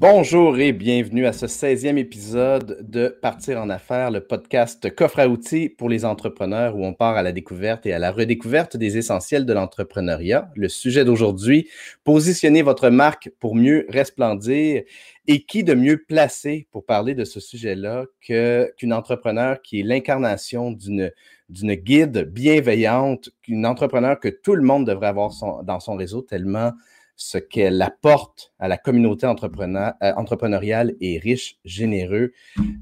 Bonjour et bienvenue à ce 16e épisode de Partir en affaires, le podcast coffre à outils pour les entrepreneurs où on part à la découverte et à la redécouverte des essentiels de l'entrepreneuriat. Le sujet d'aujourd'hui, positionner votre marque pour mieux resplendir et qui de mieux placé pour parler de ce sujet-là qu'une entrepreneur qui est l'incarnation d'une d'une guide bienveillante, une entrepreneur que tout le monde devrait avoir dans son réseau tellement ce qu'elle apporte à la communauté euh, entrepreneuriale est riche, généreux.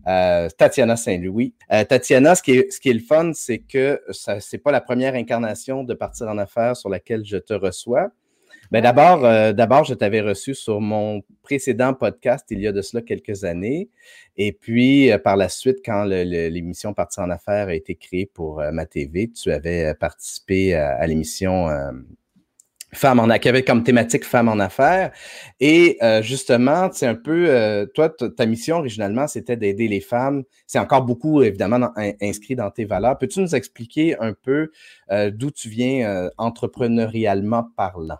Euh, Tatiana Saint-Louis. Euh, Tatiana, ce qui, est, le fun, c'est que ce n'est pas la première incarnation de Partir en affaires sur laquelle je te reçois. Ben, d'abord, d'abord, je t'avais reçu sur mon précédent podcast il y a de cela quelques années. Et puis, par la suite, quand l'émission Partir en affaires a été créée pour ma TV, tu avais participé à l'émission Femmes en avait comme thématique Femmes en affaires. Et euh, justement, c'est un peu, euh, toi, ta mission originalement, c'était d'aider les femmes. C'est encore beaucoup, évidemment, inscrit dans tes valeurs. Peux-tu nous expliquer un peu euh, d'où tu viens entrepreneurialement parlant?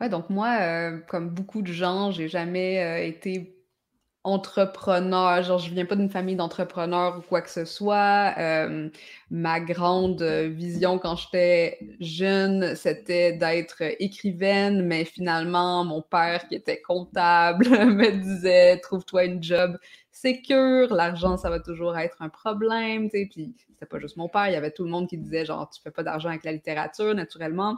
Ouais, donc moi, comme beaucoup de gens, j'ai jamais été entrepreneur, genre je viens pas d'une famille d'entrepreneurs ou quoi que ce soit. Euh, ma grande vision quand j'étais jeune, c'était d'être écrivaine, mais finalement, mon père qui était comptable me disait trouve-toi une job sécure, l'argent ça va toujours être un problème, tu sais. Puis c'était pas juste mon père, il y avait tout le monde qui disait genre tu fais pas d'argent avec la littérature naturellement.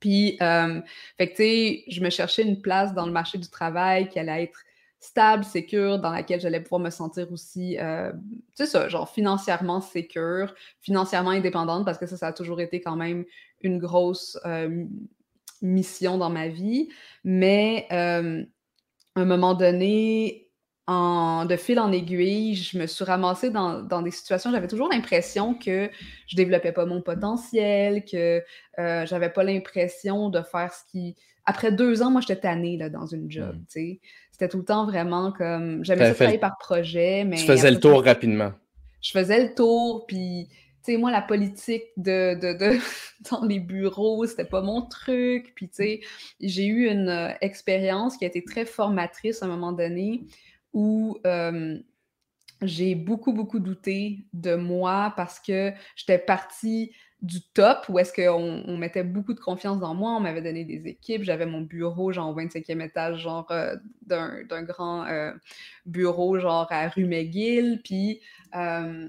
Puis, euh, fait que tu sais, je me cherchais une place dans le marché du travail qui allait être stable, sécure, dans laquelle j'allais pouvoir me sentir aussi, euh, tu sais ça, genre financièrement sécure, financièrement indépendante, parce que ça, ça a toujours été quand même une grosse euh, mission dans ma vie. Mais euh, à un moment donné, en, de fil en aiguille, je me suis ramassée dans, dans des situations, j'avais toujours l'impression que je développais pas mon potentiel, que j'avais pas l'impression de faire ce qui... Après deux ans, moi, j'étais tannée là, dans une job, mmh. tu sais. C'était tout le temps vraiment comme. J'aimais ça travailler par projet, mais. Tu faisais le tour rapidement. Je faisais le tour, puis. Tu sais, moi, la politique de, de, de dans les bureaux, c'était pas mon truc. Puis, tu sais, j'ai eu une euh, expérience qui a été très formatrice à un moment donné où euh, j'ai beaucoup, beaucoup douté de moi parce que j'étais partie du top où est-ce qu'on on mettait beaucoup de confiance dans moi, on m'avait donné des équipes, j'avais mon bureau genre au 25e étage genre euh, d'un grand euh, bureau genre à rue McGill, puis euh,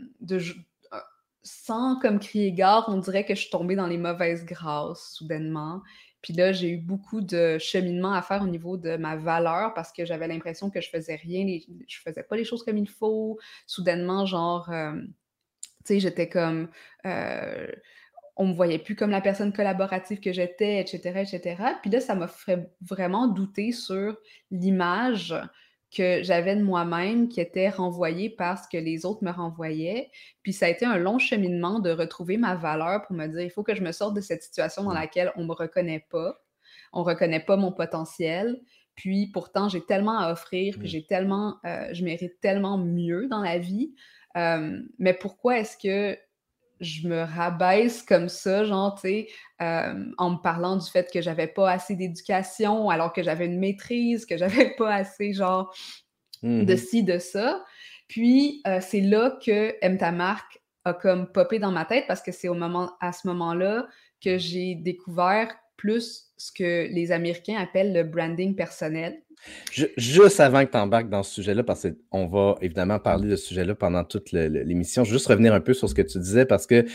sans comme crier gare, on dirait que je suis tombée dans les mauvaises grâces soudainement. Puis là, j'ai eu beaucoup de cheminement à faire au niveau de ma valeur parce que j'avais l'impression que je faisais rien, je faisais pas les choses comme il faut. Soudainement, genre, tu sais, j'étais comme on me voyait plus comme la personne collaborative que j'étais, etc., etc. Puis là, ça m'a fait vraiment douter sur l'image que j'avais de moi-même qui était renvoyée par ce que les autres me renvoyaient. Puis ça a été un long cheminement de retrouver ma valeur pour me dire, il faut que je me sorte de cette situation dans mmh. laquelle on ne me reconnaît pas, on ne reconnaît pas mon potentiel. Puis pourtant, j'ai tellement à offrir, puis mmh. j'ai tellement, euh, je mérite tellement mieux dans la vie. Euh, mais pourquoi est-ce que je me rabaisse comme ça, genre, tu sais, euh, en me parlant du fait que j'avais pas assez d'éducation alors que j'avais une maîtrise, que j'avais pas assez, genre, de mmh ci, de ça? Puis, euh, c'est là que Aime ta marque a comme popé dans ma tête parce que c'est au moment, à ce moment-là que j'ai découvert plus ce que les Américains appellent le branding personnel juste avant que tu embarques dans ce sujet-là, parce qu'on va évidemment parler de ce sujet-là pendant toute l'émission, juste revenir un peu sur ce que tu disais, parce que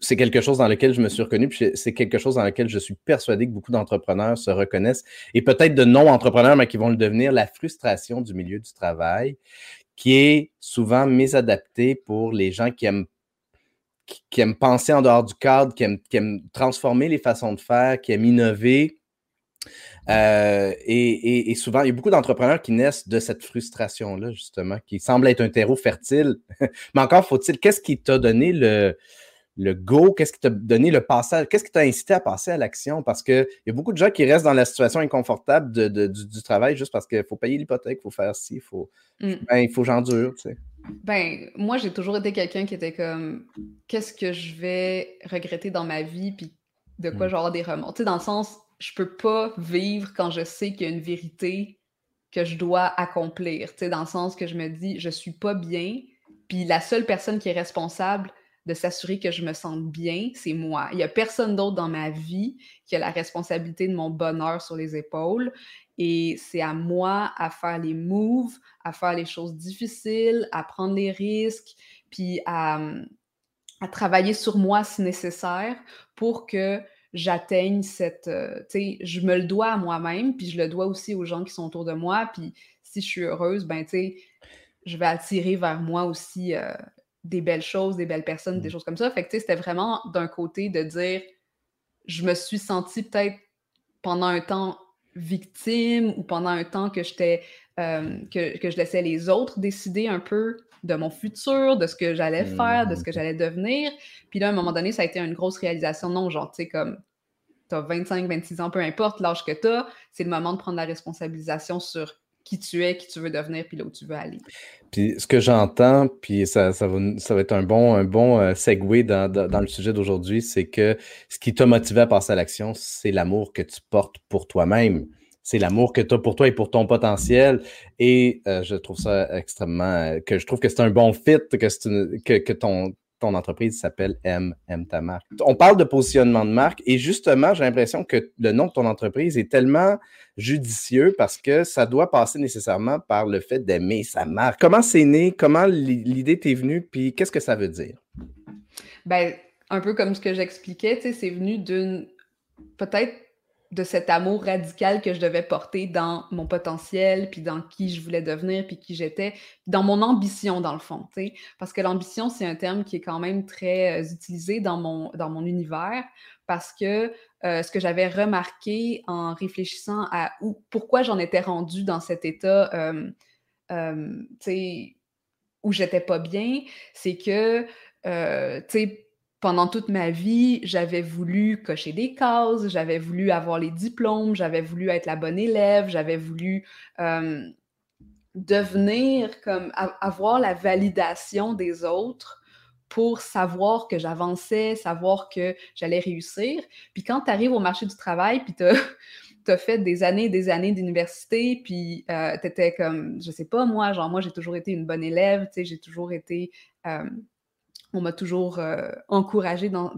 c'est quelque chose dans lequel je me suis reconnu, puis c'est quelque chose dans lequel je suis persuadé que beaucoup d'entrepreneurs se reconnaissent, et peut-être de non-entrepreneurs, mais qui vont le devenir, la frustration du milieu du travail, qui est souvent mésadaptée pour les gens qui aiment qui aiment penser en dehors du cadre, qui aiment transformer les façons de faire, qui aiment innover, euh, et, souvent, il y a beaucoup d'entrepreneurs qui naissent de cette frustration-là, justement, qui semble être un terreau fertile. Mais encore faut-il, qu'est-ce qui t'a donné le, le go? Qu'est-ce qui t'a donné le passage? Qu'est-ce qui t'a incité à passer à l'action? Parce qu'il y a beaucoup de gens qui restent dans la situation inconfortable du, travail juste parce qu'il faut payer l'hypothèque, il faut faire ci, il faut, mm. ben, il faut j'endure, tu sais. Ben, moi, j'ai toujours été quelqu'un qui était comme qu'est-ce que je vais regretter dans ma vie, puis de quoi mm. j'aurai des remords? Tu sais, dans le sens, je peux pas vivre quand je sais qu'il y a une vérité que je dois accomplir, tu dans le sens que je me dis, je suis pas bien, puis la seule personne qui est responsable de s'assurer que je me sente bien, c'est moi. Il n'y a personne d'autre dans ma vie qui a la responsabilité de mon bonheur sur les épaules. Et c'est à moi à faire les moves, à faire les choses difficiles, à prendre les risques, puis à, à travailler sur moi si nécessaire pour que j'atteigne cette. Euh, tu sais, je me le dois à moi-même, puis je le dois aussi aux gens qui sont autour de moi. Puis si je suis heureuse, ben, tu sais, je vais attirer vers moi aussi euh, des belles choses, des belles personnes, des mmh. choses comme ça. Fait que, tu sais, c'était vraiment d'un côté de dire, je me suis sentie peut-être pendant un temps victime ou pendant un temps que j'étais, euh, que, que je laissais les autres décider un peu de mon futur, de ce que j'allais faire, de ce que j'allais devenir. Puis là, à un moment donné, ça a été une grosse réalisation. Non, genre, tu sais, comme tu as 25, 26 ans, peu importe l'âge que tu as, c'est le moment de prendre la responsabilisation sur qui tu es, qui tu veux devenir, puis là où tu veux aller. Puis ce que j'entends, puis ça, ça, va, ça va être un bon, un bon euh, segue dans, dans, le sujet d'aujourd'hui, c'est que ce qui t'a motivé à passer à l'action, c'est l'amour que tu portes pour toi-même c'est l'amour que tu as pour toi et pour ton potentiel. Et euh, je trouve ça extrêmement. Euh, que je trouve que c'est un bon fit, que, que, ton, ton entreprise s'appelle M, M ta marque. On parle de positionnement de marque et justement, j'ai l'impression que le nom de ton entreprise est tellement judicieux parce que ça doit passer nécessairement par le fait d'aimer sa marque. Comment c'est né? Comment l'idée t'est venue? Puis qu'est-ce que ça veut dire? Ben, un peu comme ce que j'expliquais, c'est venu d'une peut-être de cet amour radical que je devais porter dans mon potentiel, puis dans qui je voulais devenir, puis qui j'étais, dans mon ambition, dans le fond. Parce que l'ambition, c'est un terme qui est quand même très euh, utilisé dans mon, dans mon univers, parce que euh, ce que j'avais remarqué en réfléchissant à où, pourquoi j'en étais rendue dans cet état, euh, où j'étais pas bien, c'est que, tu pendant toute ma vie, j'avais voulu cocher des cases, j'avais voulu avoir les diplômes, j'avais voulu être la bonne élève, j'avais voulu devenir comme avoir la validation des autres pour savoir que j'avançais, savoir que j'allais réussir. Puis quand tu arrives au marché du travail, puis tu as, fait des années et des années d'université, puis euh, tu étais comme, je sais pas, moi, genre, moi, j'ai toujours été une bonne élève, tu sais, j'ai toujours été on m'a toujours euh, encouragée dans,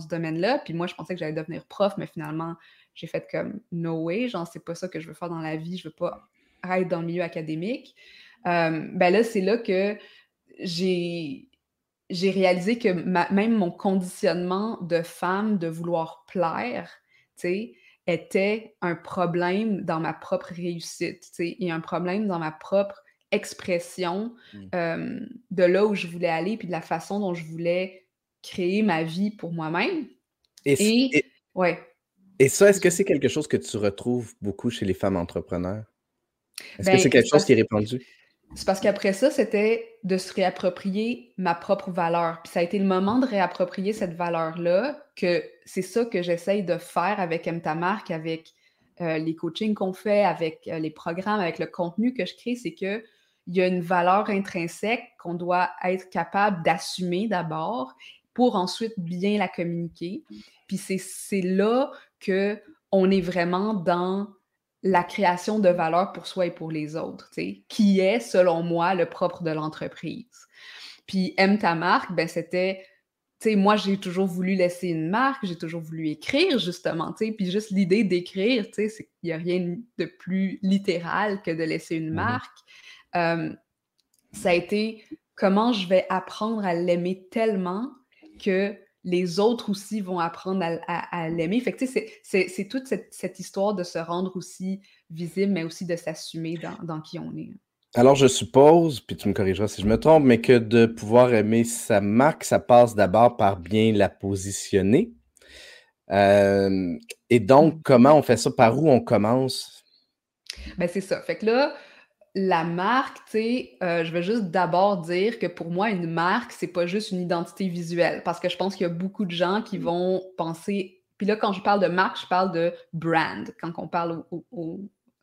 ce domaine-là. Puis moi, je pensais que j'allais devenir prof, mais finalement, j'ai fait comme no way, genre, c'est pas ça que je veux faire dans la vie, je veux pas être dans le milieu académique. Euh, ben là, c'est là que j'ai, j'ai réalisé que même mon conditionnement de femme de vouloir plaire, était un problème dans ma propre réussite, et un problème dans ma propre expression mmh. de là où je voulais aller, puis de la façon dont je voulais créer ma vie pour moi-même. Et, ouais. et ça, est-ce que c'est quelque chose que tu retrouves beaucoup chez les femmes entrepreneurs? Est-ce que ben, c'est quelque chose qui est répandu? C'est parce qu'après ça, c'était de se réapproprier ma propre valeur. Puis ça a été le moment de réapproprier cette valeur-là, que c'est ça que j'essaye de faire avec ta marque, avec les coachings qu'on fait, avec les programmes, avec le contenu que je crée, c'est que il y a une valeur intrinsèque qu'on doit être capable d'assumer d'abord pour ensuite bien la communiquer. Puis c'est là que on est vraiment dans la création de valeur pour soi et pour les autres, qui est, selon moi, le propre de l'entreprise. Puis aime ta marque, ben c'était, tu sais, moi j'ai toujours voulu laisser une marque, j'ai toujours voulu écrire justement, tu sais, puis juste l'idée d'écrire, tu sais, il n'y a rien de plus littéral que de laisser une mmh marque. Euh, ça a été comment je vais apprendre à l'aimer tellement que les autres aussi vont apprendre à, l'aimer. Fait que, c'est toute cette, histoire de se rendre aussi visible, mais aussi de s'assumer dans, qui on est. Alors, je suppose, puis tu me corrigeras si je me trompe, mais que de pouvoir aimer sa marque, ça passe d'abord par bien la positionner. Euh, et donc, mmh. comment on fait ça? Par où on commence? Ben, c'est ça. Fait que là, la marque, tu sais, euh, je vais juste d'abord dire que pour moi, une marque, c'est pas juste une identité visuelle. Parce que je pense qu'il y a beaucoup de gens qui mmh. vont penser. Puis là, quand je parle de marque, je parle de brand. Quand on parle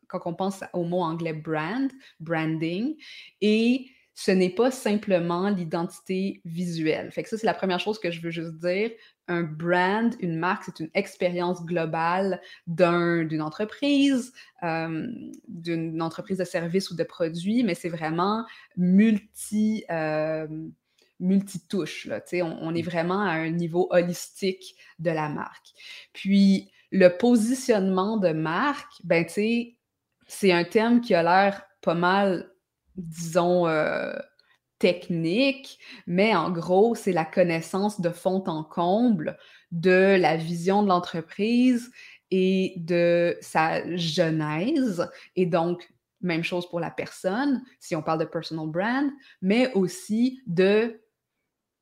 quand on pense au mot anglais brand, branding. Et ce n'est pas simplement l'identité visuelle. Fait que ça, c'est la première chose que je veux juste dire. Un brand, une marque, c'est une expérience globale d'une entreprise, euh, d'une entreprise de services ou de produits, mais c'est vraiment multi, euh, multitouche. On, on est mm. vraiment à un niveau holistique de la marque. Puis, le positionnement de marque, ben, c'est un terme qui a l'air pas mal, disons, euh, technique, mais en gros, c'est la connaissance de fond en comble de la vision de l'entreprise et de sa genèse. Et donc, même chose pour la personne, si on parle de personal brand, mais aussi de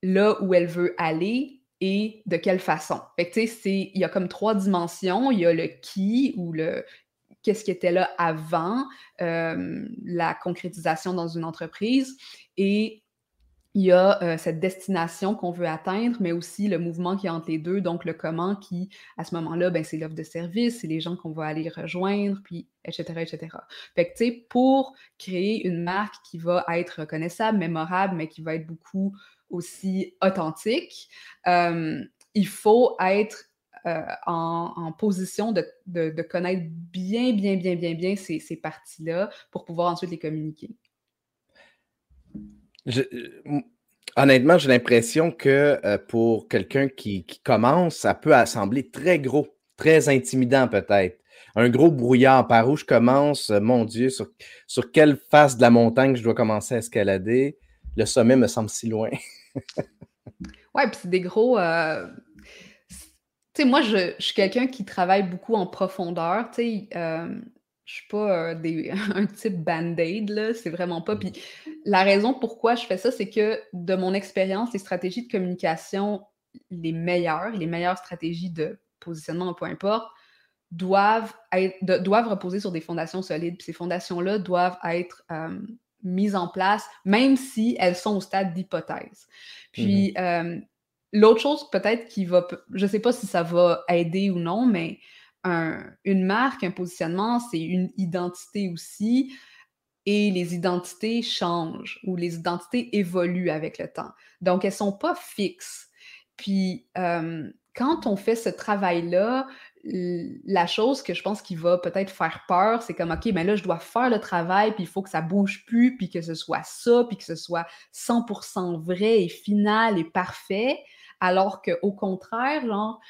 là où elle veut aller et de quelle façon. Que, il y a comme trois dimensions. Il y a le qui ou le qu'est-ce qui était là avant euh, la concrétisation dans une entreprise. Et il y a euh, cette destination qu'on veut atteindre, mais aussi le mouvement qui est entre les deux, donc le comment qui, à ce moment-là, ben, c'est l'offre de service, c'est les gens qu'on va aller rejoindre, puis etc., etc. Fait que, tu sais, pour créer une marque qui va être reconnaissable, mémorable, mais qui va être beaucoup aussi authentique, euh, il faut être euh, en, position de, connaître bien, bien, bien, bien, bien ces, ces parties-là pour pouvoir ensuite les communiquer. Euh, honnêtement, j'ai l'impression que euh, pour quelqu'un qui, commence, ça peut sembler très gros, très intimidant peut-être. Un gros brouillard par où je commence, mon Dieu, sur, sur quelle face de la montagne je dois commencer à escalader? Le sommet me semble si loin. ouais, puis c'est des gros. Sais, moi, je, je suis quelqu'un qui travaille beaucoup en profondeur. Tu sais, je suis pas un type band-aid, là, c'est vraiment pas. Puis la raison pourquoi je fais ça, c'est que de mon expérience, les stratégies de communication les meilleures, les meilleures stratégies de positionnement, peu importe, doivent, être, doivent reposer sur des fondations solides. Puis ces fondations-là doivent être mises en place, même si elles sont au stade d'hypothèse. Puis mmh l'autre chose peut-être qui va, je sais pas si ça va aider ou non, mais une marque, un positionnement, c'est une identité aussi. Et les identités changent ou les identités évoluent avec le temps. Donc, elles ne sont pas fixes. Puis, euh, quand on fait ce travail-là, la chose que je pense qui va peut-être faire peur, c'est comme, OK, mais ben là, je dois faire le travail, puis il faut que ça bouge plus, puis que ce soit ça, puis que ce soit 100% vrai et final et parfait. Alors qu'au contraire, genre,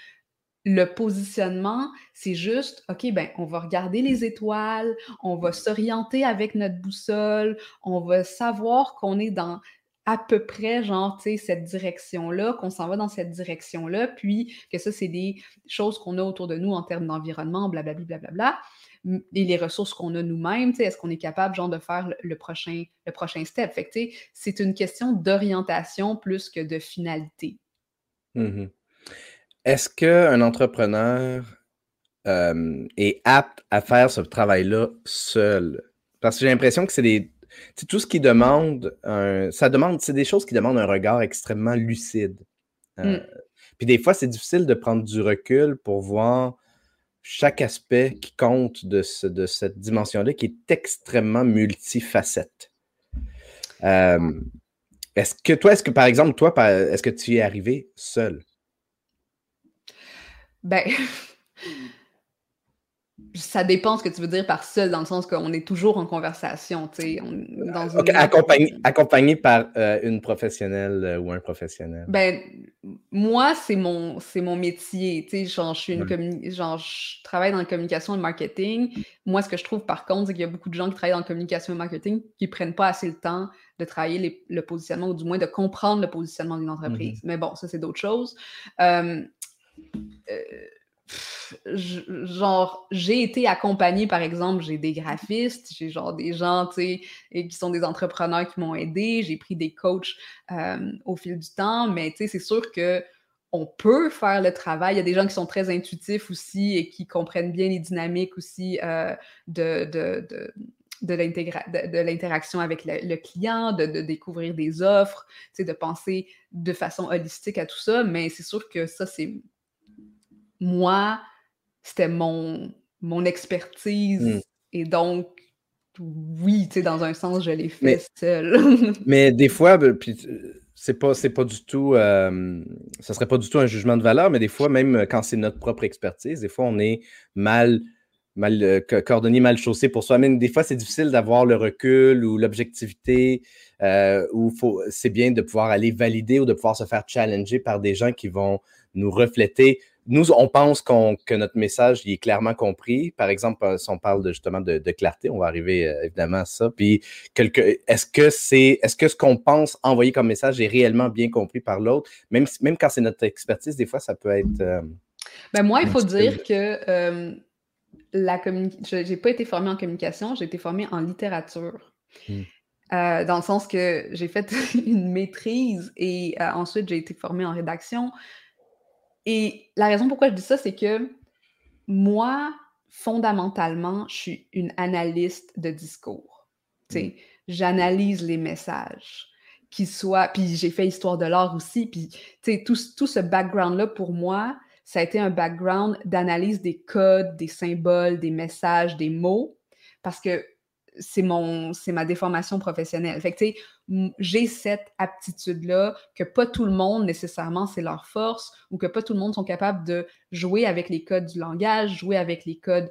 le positionnement, c'est juste, OK, ben, on va regarder les étoiles, on va s'orienter avec notre boussole, on va savoir qu'on est dans à peu près, genre, tu sais, cette direction-là, qu'on s'en va dans cette direction-là, puis que ça, c'est des choses qu'on a autour de nous en termes d'environnement, blablabla, blablabla, et les ressources qu'on a nous-mêmes, tu sais, est-ce qu'on est capable, genre, de faire le, prochain, le prochain step? Fait c'est une question d'orientation plus que de finalité. Mmh est-ce qu'un entrepreneur est apte à faire ce travail-là seul? Parce que j'ai l'impression que c'est des. tout ce qui demande ça demande, c'est des choses qui demandent un regard extrêmement lucide. Euh, mmh. Puis des fois, c'est difficile de prendre du recul pour voir chaque aspect qui compte de, de cette dimension-là qui est extrêmement multifacette. Est-ce que toi, est-ce que par exemple, toi, est-ce que tu y es arrivé seul? Ben, ça dépend ce que tu veux dire par seul, dans le sens qu'on est toujours en conversation, tu sais. accompagné, par euh, une professionnelle euh, ou un professionnel. Ben, moi, c'est mon, c'est mon métier, tu sais. Genre, je suis une genre, je travaille dans la communication et le marketing. Moi, ce que je trouve, par contre, c'est qu'il y a beaucoup de gens qui travaillent dans la communication et le marketing qui prennent pas assez le temps de travailler le positionnement, ou du moins de comprendre le positionnement d'une entreprise. Mm-hmm. Mais bon, ça, c'est d'autres choses. Euh, genre, j'ai été accompagnée, par exemple, j'ai des graphistes, j'ai genre des gens, tu qui sont des entrepreneurs qui m'ont aidé, j'ai pris des coachs euh, au fil du temps, mais c'est sûr que on peut faire le travail. Il y a des gens qui sont très intuitifs aussi et qui comprennent bien les dynamiques aussi euh, de l'interaction avec le, client, de, de, découvrir des offres, de penser de façon holistique à tout ça, mais c'est sûr que ça, c'est moi, c'était mon, mon expertise. Mmh. Et donc, oui, tu sais, dans un sens, je l'ai fait seul. mais des fois, ben, puis c'est pas, c'est pas du tout, euh, ça serait pas du tout un jugement de valeur, mais des fois, même quand c'est notre propre expertise, des fois, on est mal, mal euh, coordonné, mal chaussé pour soi. Même des fois, c'est difficile d'avoir le recul ou l'objectivité, euh, ou c'est bien de pouvoir aller valider ou de pouvoir se faire challenger par des gens qui vont nous refléter nous, on pense que notre message est clairement compris. Par exemple, euh, si on parle justement de, clarté, on va arriver euh, évidemment à ça. Puis, est-ce que c'est, est-ce que ce qu'on pense envoyer comme message est réellement bien compris par l'autre, même, même quand c'est notre expertise, des fois, ça peut être. Euh, ben moi, il faut dire que la je n'ai pas été formée en communication, j'ai été formée en littérature. Hmm. dans le sens que j'ai fait une maîtrise et ensuite j'ai été formée en rédaction. Et la raison pourquoi je dis ça, c'est que moi, fondamentalement, je suis une analyste de discours. Mm. J'analyse les messages. Qui soient, puis j'ai fait histoire de l'art aussi, puis tout, tout ce background-là, pour moi, ça a été un background d'analyse des codes, des symboles, des messages, des mots, parce que c'est mon c'est ma déformation professionnelle. Fait que j'ai cette aptitude-là que pas tout le monde nécessairement c'est leur force ou que pas tout le monde sont capables de jouer avec les codes du langage, jouer avec les codes.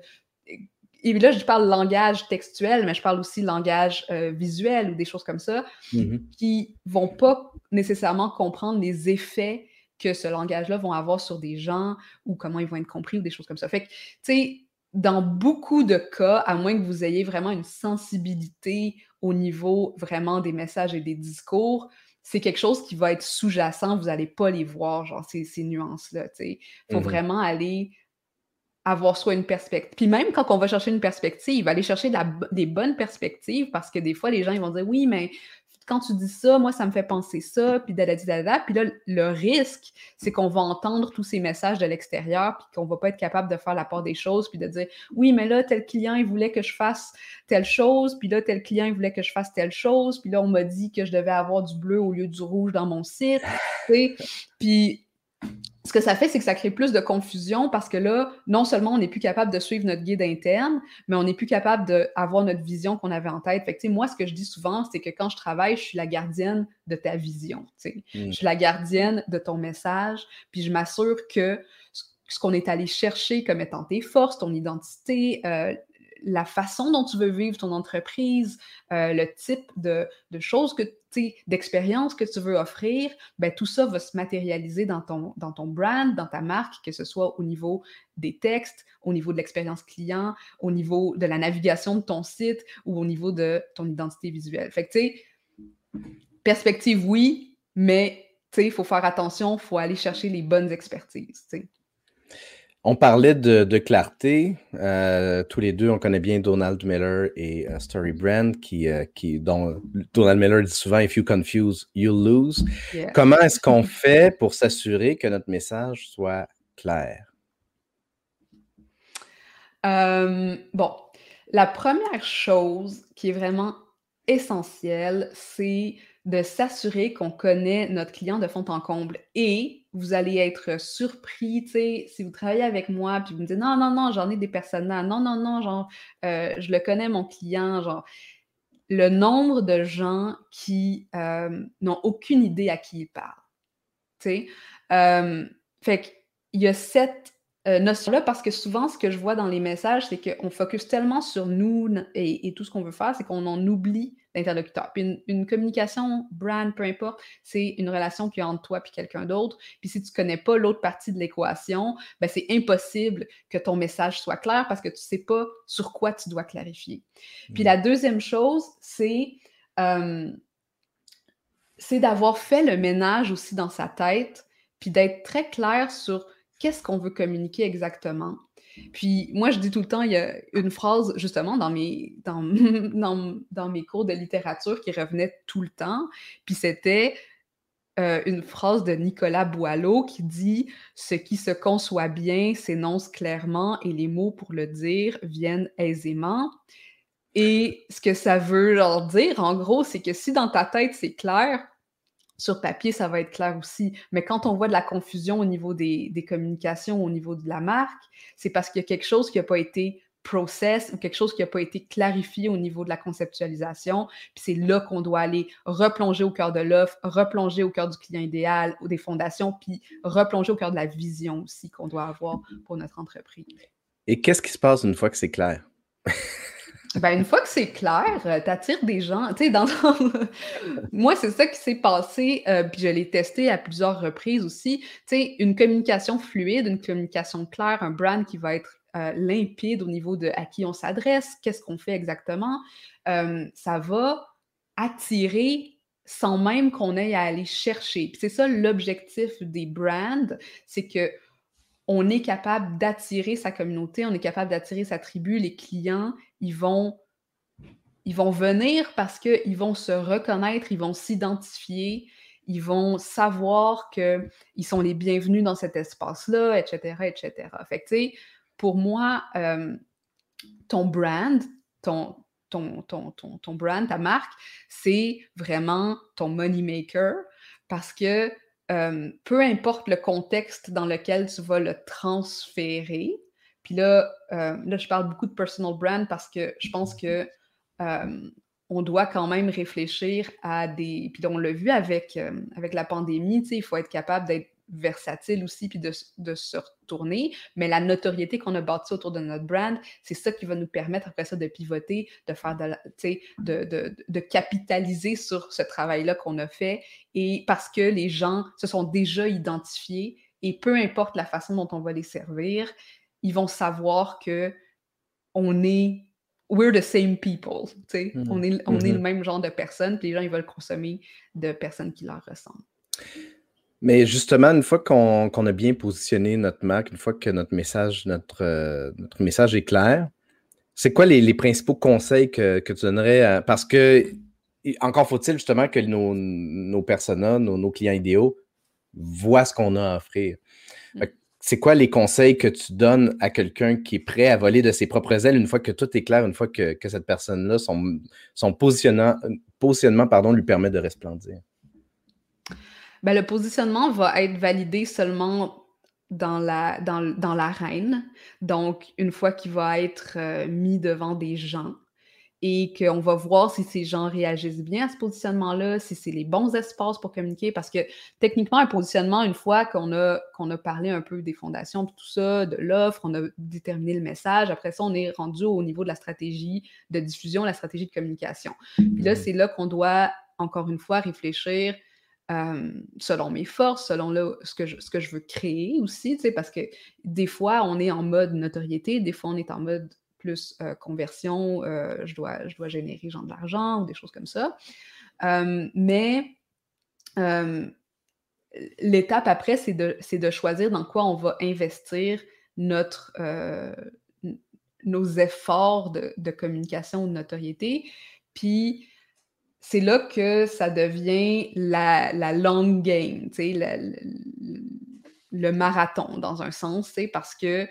Et là, je parle langage textuel, mais je parle aussi langage euh, visuel ou des choses comme ça mm-hmm. qui vont pas nécessairement comprendre les effets que ce langage-là vont avoir sur des gens ou comment ils vont être compris ou des choses comme ça. Fait que, tu sais, dans beaucoup de cas, à moins que vous ayez vraiment une sensibilité au niveau vraiment des messages et des discours, c'est quelque chose qui va être sous-jacent, vous n'allez pas les voir, genre ces, nuances-là. Il faut mmh vraiment aller avoir soit une perspective. Puis même quand on va chercher une perspective, aller chercher des bonnes perspectives, parce que des fois, les gens ils vont dire oui, mais quand tu dis ça, moi, ça me fait penser ça, puis da, Puis là, le risque, c'est qu'on va entendre tous ces messages de l'extérieur, puis qu'on va pas être capable de faire la part des choses, puis de dire, oui, mais là, tel client, il voulait que je fasse telle chose, puis là, tel client, il voulait que je fasse telle chose, puis là, on m'a dit que je devais avoir du bleu au lieu du rouge dans mon site, Puis ce que ça fait, c'est que ça crée plus de confusion parce que là, non seulement on n'est plus capable de suivre notre guide interne, mais on n'est plus capable d'avoir notre vision qu'on avait en tête. Fait que, moi, ce que je dis souvent, c'est que quand je travaille, je suis la gardienne de ta vision. Mm. Je suis la gardienne de ton message, puis je m'assure que ce qu'on est allé chercher comme étant tes forces, ton identité, euh, la façon dont tu veux vivre ton entreprise, euh, le type de, choses que d'expériences que tu veux offrir, ben, tout ça va se matérialiser dans ton, dans ton brand, dans ta marque, que ce soit au niveau des textes, au niveau de l'expérience client, au niveau de la navigation de ton site ou au niveau de ton identité visuelle. Fait que, tu sais, perspective, oui, mais il faut faire attention, il faut aller chercher les bonnes expertises. On parlait de, clarté. Euh, tous les deux, on connaît bien Donald Miller et euh, Story Brand, qui, euh, qui, dont Donald Miller dit souvent If you confuse, you lose. Comment est-ce qu'on fait pour s'assurer que notre message soit clair? bon, la première chose qui est vraiment essentielle, c'est de s'assurer qu'on connaît notre client de fond en comble. Et vous allez être surpris, tu sais, si vous travaillez avec moi, puis vous me dites non, non, non, j'en ai des personnes là, non, non, non, genre, euh, je le connais, mon client, genre, le nombre de gens qui euh, n'ont aucune idée à qui ils parlent. Tu sais, euh, fait qu'il y a cette notion-là parce que souvent, ce que je vois dans les messages, c'est qu'on focus tellement sur nous et, et tout ce qu'on veut faire, c'est qu'on en oublie l'interlocuteur. Puis une, communication, brand, peu importe, c'est une relation qui est entre toi et quelqu'un d'autre. Puis si tu ne connais pas l'autre partie de l'équation, ben c'est impossible que ton message soit clair parce que tu ne sais pas sur quoi tu dois clarifier. Puis la deuxième chose, c'est euh, c'est d'avoir fait le ménage aussi dans sa tête, puis d'être très clair sur qu'est-ce qu'on veut communiquer exactement. Puis moi, je dis tout le temps, il y a une phrase justement dans mes, dans, dans, mes cours de littérature qui revenait tout le temps. Puis c'était euh, une phrase de Nicolas Boileau qui dit Ce qui se conçoit bien s'énonce clairement et les mots pour le dire viennent aisément. Et ce que ça veut leur dire, en gros, c'est que si dans ta tête c'est clair, sur papier, ça va être clair aussi. Mais quand on voit de la confusion au niveau des, communications, au niveau de la marque, c'est parce qu'il y a quelque chose qui n'a pas été process ou quelque chose qui n'a pas été clarifié au niveau de la conceptualisation. Puis c'est là qu'on doit aller replonger au cœur de l'offre, replonger au cœur du client idéal ou des fondations, puis replonger au cœur de la vision aussi qu'on doit avoir pour notre entreprise. Et qu'est-ce qui se passe une fois que c'est clair? Ben, une fois que c'est clair, euh, tu attires des gens. Dans Moi, c'est ça qui s'est passé, euh, puis je l'ai testé à plusieurs reprises aussi. Tu une communication fluide, une communication claire, un brand qui va être euh, limpide au niveau de à qui on s'adresse, qu'est-ce qu'on fait exactement, ça va attirer sans même qu'on ait à aller chercher. C'est ça l'objectif des brands, c'est que on est capable d'attirer sa communauté, on est capable d'attirer sa tribu, les clients, ils vont, venir parce qu'ils vont se reconnaître, ils vont s'identifier, ils vont savoir qu'ils sont les bienvenus dans cet espace-là, etc., etc. Fait que, pour moi, euh, ton brand, ton, ton, ton, ton, brand, ta marque, c'est vraiment ton money maker parce que euh, peu importe le contexte dans lequel tu vas le transférer, puis là, euh, là, je parle beaucoup de personal brand parce que je pense que euh, on doit quand même réfléchir à des. Puis on l'a vu avec, avec la pandémie, il faut être capable d'être versatile aussi, puis de, se retourner. Mais la notoriété qu'on a bâtie autour de notre brand, c'est ça qui va nous permettre après ça de pivoter, de faire de, de, de, de capitaliser sur ce travail-là qu'on a fait. Et parce que les gens se sont déjà identifiés et peu importe la façon dont on va les servir, ils vont savoir que on est we're the same people, mmh on est, on est le mmh même genre de personnes, puis les gens ils veulent consommer de personnes qui leur ressemblent. Mais justement, une fois qu'on a bien positionné notre marque, une fois que notre message, notre, euh, notre message est clair, c'est quoi les, principaux conseils que, tu donnerais? parce que, encore faut-il justement que nos, nos personas, nos, clients idéaux voient ce qu'on a à offrir. Mm. C'est quoi les conseils que tu donnes à quelqu'un qui est prêt à voler de ses propres ailes une fois que tout est clair, une fois que, cette personne-là, son, son positionnement, positionnement pardon, lui permet de resplendir? Ben, le positionnement va être validé seulement dans la dans, l'arène. Donc, une fois qu'il va être euh, mis devant des gens et qu'on va voir si ces gens réagissent bien à ce positionnement-là, si c'est les bons espaces pour communiquer, parce que techniquement, un positionnement, une fois qu'on a, qu'on a parlé un peu des fondations, tout ça, de l'offre, on a déterminé le message, après ça, on est rendu au niveau de la stratégie de diffusion, la stratégie de communication. Puis là, mmh. c'est là qu'on doit, encore une fois, réfléchir selon mes forces, selon ce, que je, ce que je veux créer aussi, parce que des fois, on est en mode notoriété, des fois, on est en mode plus conversion, je, dois, je dois générer de l'argent ou des choses comme ça. mais l'étape après, c'est de, de, choisir dans quoi on va investir notre, nos efforts de, de communication ou de notoriété. Puis, c'est là que ça devient la, long game, le, marathon dans un sens, parce que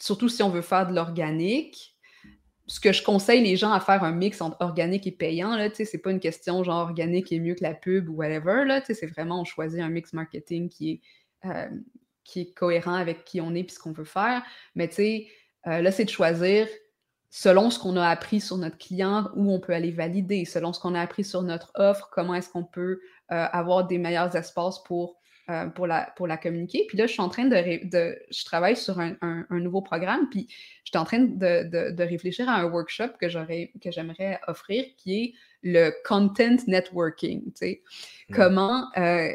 surtout si on veut faire de l'organique, ce que je conseille les gens à faire un mix entre organique et payant, là, c'est pas une question genre organique est mieux que la pub ou whatever, là, c'est vraiment on choisit un mix marketing qui est, est cohérent avec qui on est et ce qu'on veut faire. Mais euh, là, c'est de choisir selon ce qu'on a appris sur notre client, où on peut aller valider, selon ce qu'on a appris sur notre offre, comment est-ce qu'on peut euh, avoir des meilleurs espaces pour, euh, pour, la, pour la communiquer. Puis là, je suis en train de, de je travaille sur un, nouveau programme, puis je suis en train de, de, réfléchir à un workshop que j'aurais, que j'aimerais offrir, qui est le content networking. Tu sais. Mmh. Comment euh,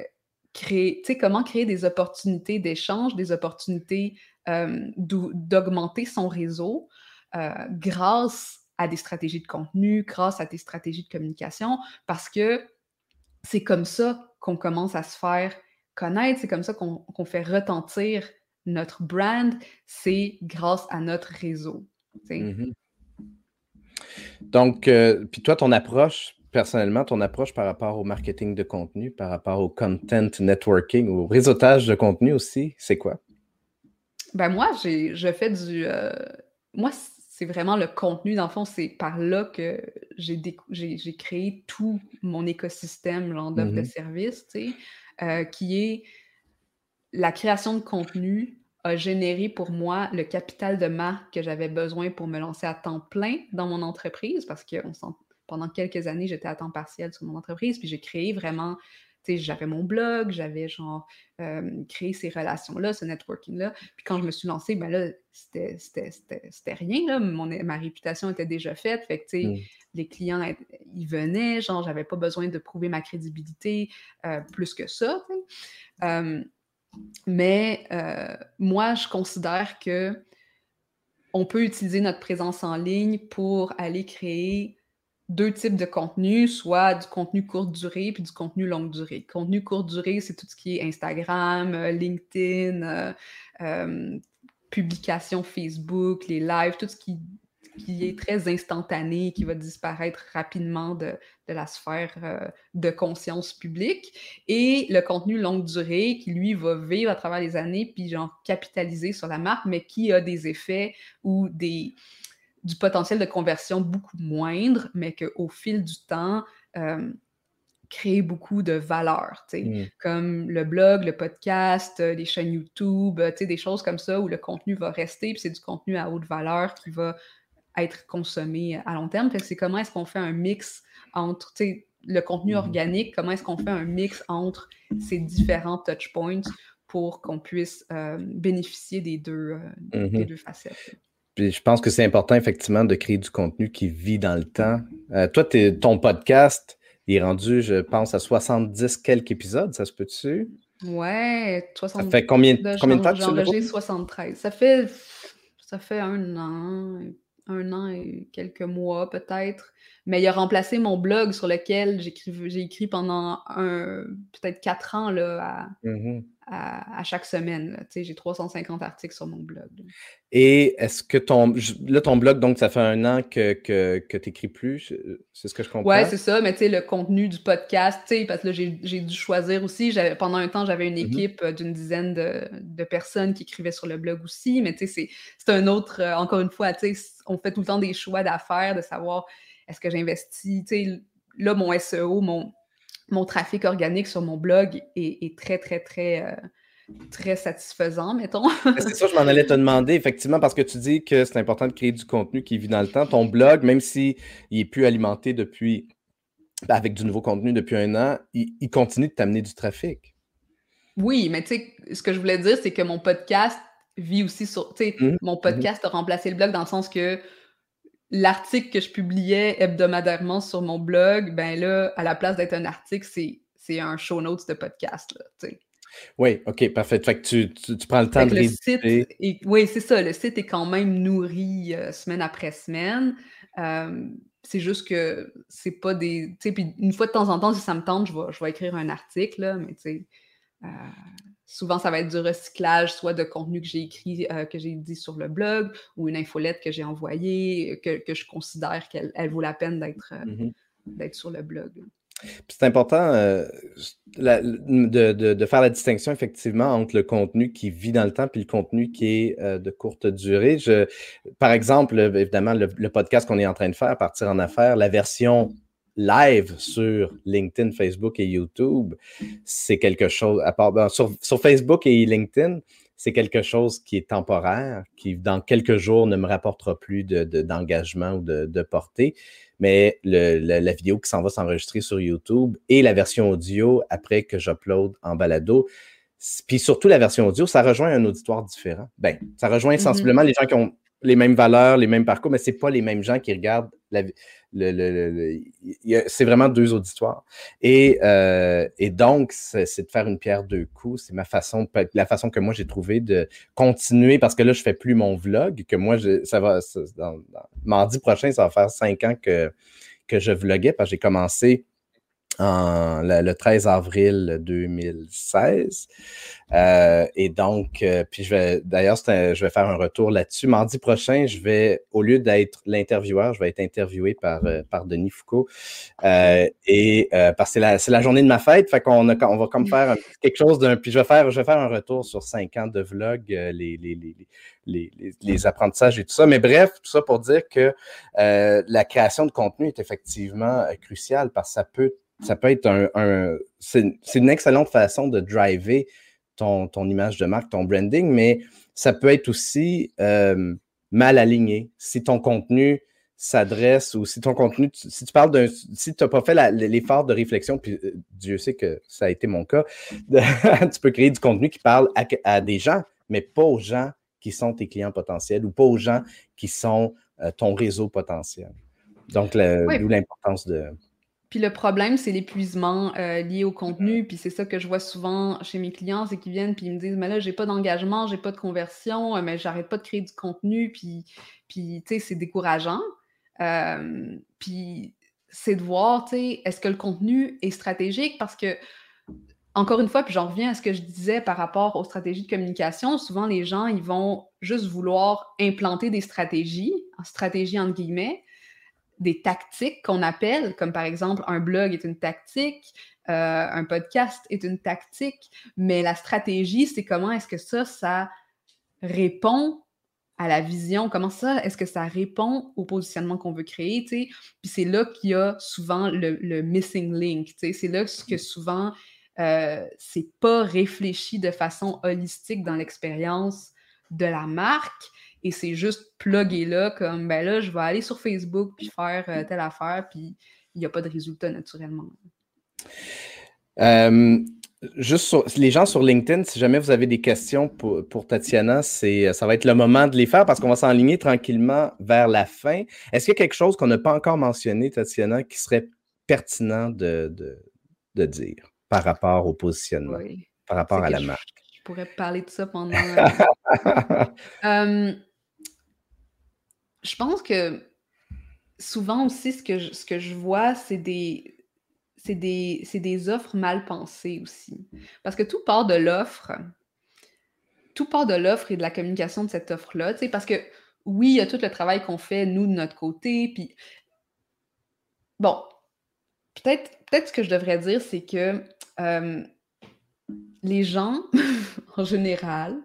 créer, comment créer des opportunités d'échange, des opportunités d'augmenter son réseau euh, grâce à des stratégies de contenu, grâce à des stratégies de communication, parce que c'est comme ça qu'on commence à se faire connaître, c'est comme ça qu'on fait retentir notre brand, c'est grâce à notre réseau. Mm-hmm. Donc, euh, puis toi, ton approche, personnellement, ton approche par rapport au marketing de contenu, par rapport au content networking, au réseautage de contenu aussi, c'est quoi? Ben moi, j'ai, je fais du... Euh, moi, c'est vraiment le contenu. Dans le fond, c'est par là que j'ai créé tout mon écosystème genre, d'offres de mmh services, tu sais, euh, qui est la création de contenu a généré pour moi le capital de marque que j'avais besoin pour me lancer à temps plein dans mon entreprise parce que pendant quelques années, j'étais à temps partiel sur mon entreprise, puis j'ai créé vraiment j'avais mon blog, j'avais genre créé ces relations-là, ce networking-là. Puis quand je me suis lancée, ben là, c'était rien, là. ma réputation était déjà faite. Fait que, tu sais, mmh. les clients, ils venaient, genre, j'avais pas besoin de prouver ma crédibilité plus que ça, mais moi, je considère que on peut utiliser notre présence en ligne pour aller créer deux types de contenu, soit du contenu courte durée puis du contenu longue durée. Contenu courte durée, c'est tout ce qui est Instagram, euh, LinkedIn, euh, euh, publication Facebook, les lives, tout ce qui qui est très instantané, qui va disparaître rapidement de, la sphère euh, de conscience publique, et le contenu longue durée qui, lui, va vivre à travers les années, puis genre capitaliser sur la marque, mais qui a des effets ou des, du potentiel de conversion beaucoup moindre, mais qu'au fil du temps, euh, crée beaucoup de valeur, mmh. comme le blog, le podcast, euh, les chaînes YouTube, des choses comme ça où le contenu va rester, puis c'est du contenu à haute valeur qui va être consommé à long terme. C'est comment est-ce qu'on fait un mix entre le contenu mmh organique, comment est-ce qu'on fait un mix entre ces différents touch points pour qu'on puisse euh, bénéficier des deux, euh, mmh deux facettes. Puis je pense que c'est important effectivement de créer du contenu qui vit dans le temps. Euh, toi, ton podcast est rendu, je pense, à 70 quelques épisodes, ça se peut-tu? Ouais, 70. Ça fait combien, combien de temps que tu 73. Ça fait, ça fait un an, un an et quelques mois peut-être. Mais il a remplacé mon blog sur lequel j'ai écrit pendant peut-être quatre ans là, à, mmh à, chaque semaine. J'ai 350 articles sur mon blog. Et est-ce que ton, là, ton blog, donc, ça fait un an que, que, que tu n'écris plus? C'est ce que je comprends? Oui, c'est ça. Mais tu sais, le contenu du podcast, parce que là, j'ai dû choisir aussi. Pendant un temps, j'avais une mmh équipe euh, d'une dizaine de, de, personnes qui écrivaient sur le blog aussi. Mais tu sais, c'est un autre, euh, encore une fois, tu sais, on fait tout le temps des choix d'affaires, de savoir est-ce que j'investis, tu sais, là, mon SEO, mon, mon trafic organique sur mon blog est, très, très, très, euh, très satisfaisant, mettons. c'est ça, je m'en allais te demander, effectivement, parce que tu dis que c'est important de créer du contenu qui vit dans le temps. Ton blog, même s'il est plus alimenté depuis, ben, avec du nouveau contenu depuis un an, il, continue de t'amener du trafic. Oui, mais tu sais, ce que je voulais dire, c'est que mon podcast vit aussi sur. Tu sais, mmh, mon mmh. podcast a remplacé le blog dans le sens que l'article que je publiais hebdomadairement sur mon blog, ben là, à la place d'être un article, c'est un show notes de podcast. Là, oui, OK, parfait. Fait que tu, tu, prends le temps de le site Oui, c'est ça. Le site est quand même nourri euh, semaine après semaine. Euh, c'est juste que c'est pas des. Tu sais, puis une fois de temps en temps, si ça me tente, je vais, je vais écrire un article, là, mais tu sais. Euh, souvent, ça va être du recyclage, soit de contenu que j'ai écrit, euh, que j'ai dit sur le blog, ou une infolette que j'ai envoyée, que, je considère qu'elle vaut la peine d'être euh, mm-hmm. sur le blog. C'est important euh, de, faire la distinction effectivement entre le contenu qui vit dans le temps et le contenu qui est de courte durée. Je, par exemple, évidemment, le, le podcast qu'on est en train de faire, Partir en affaires, la version live sur LinkedIn, Facebook et YouTube, c'est quelque chose, à part, ben, sur, Facebook et LinkedIn, c'est quelque chose qui est temporaire, qui dans quelques jours ne me rapportera plus d'engagement de, ou de, portée. Mais la, vidéo qui s'en va s'enregistrer sur YouTube et la version audio après que j'upload en balado, puis surtout la version audio, ça rejoint un auditoire différent. Ben, ça rejoint mm-hmm. sensiblement les gens qui ont les mêmes valeurs, les mêmes parcours, mais ce n'est pas les mêmes gens qui regardent c'est vraiment deux auditoires. Et, euh, donc, c'est de faire une pierre deux coups. C'est ma façon, la façon que moi j'ai trouvé de continuer parce que là, je fais plus mon vlog, que moi, ça va, mardi prochain, ça va faire cinq ans que, que je vloguais parce que j'ai commencé le 13 avril 2016. Euh, et donc, euh, puis je vais, d'ailleurs, je vais faire un retour là-dessus. Mardi prochain, je vais, au lieu d'être l'intervieweur, je vais être interviewé par, euh, par Denis Foucault. et parce que c'est la, journée de ma fête, fait qu'on on va comme faire quelque chose d'un. Puis je vais faire, je vais faire un retour sur cinq ans de vlog, les, les, les, les, apprentissages et tout ça. Mais bref, tout ça pour dire que la création de contenu est effectivement cruciale parce que ça peut ça peut être un. c'est une excellente façon de driver ton, ton, image de marque, ton branding, mais ça peut être aussi euh, mal aligné. Si ton contenu s'adresse ou si ton contenu, si tu parles d'un, si tu n'as pas fait l'effort de réflexion, puis euh, Dieu sait que ça a été mon cas, tu peux créer du contenu qui parle à, des gens, mais pas aux gens qui sont tes clients potentiels ou pas aux gens qui sont euh, ton réseau potentiel. Donc, d'où l'importance de. Puis le problème, c'est l'épuisement euh, lié au contenu. Puis c'est ça que je vois souvent chez mes clients, c'est qu'ils viennent puis ils me disent Mais là, j'ai pas d'engagement, j'ai pas de conversion, mais j'arrête pas de créer du contenu. Puis, puis tu sais, c'est décourageant. Euh, puis c'est de voir, tu sais, est-ce que le contenu est stratégique? Parce que, encore une fois, puis j'en reviens à ce que je disais par rapport aux stratégies de communication, souvent les gens, ils vont juste vouloir implanter des stratégies, en stratégie entre guillemets, des tactiques qu'on appelle, comme par exemple un blog est une tactique, euh, un podcast est une tactique, mais la stratégie, c'est comment est-ce que ça, ça répond à la vision, comment ça, est-ce que ça répond au positionnement qu'on veut créer, tu sais? Puis c'est là qu'il y a souvent le, missing link, tu sais? C'est là que souvent, euh, c'est pas réfléchi de façon holistique dans l'expérience de la marque et c'est juste plugué là, comme, ben là, je vais aller sur Facebook puis faire euh, telle affaire, puis il n'y a pas de résultat naturellement. Euh, juste les gens sur LinkedIn, si jamais vous avez des questions pour, Tatiana, c'est, ça va être le moment de les faire parce qu'on va s'enligner tranquillement vers la fin. Est-ce qu'il y a quelque chose qu'on n'a pas encore mentionné, Tatiana, qui serait pertinent de, dire par rapport au positionnement, par rapport à la marque? Je pourrais parler de ça pendant. Euh, je pense que souvent aussi, ce que ce que je vois, c'est des, c'est des, des, offres mal pensées aussi. Parce que tout part de l'offre. Tout part de l'offre et de la communication de cette offre-là. Parce que oui, il y a tout le travail qu'on fait, nous, de notre côté. Puis, bon, peut-être peut ce que je devrais dire, c'est que euh, les gens, en général,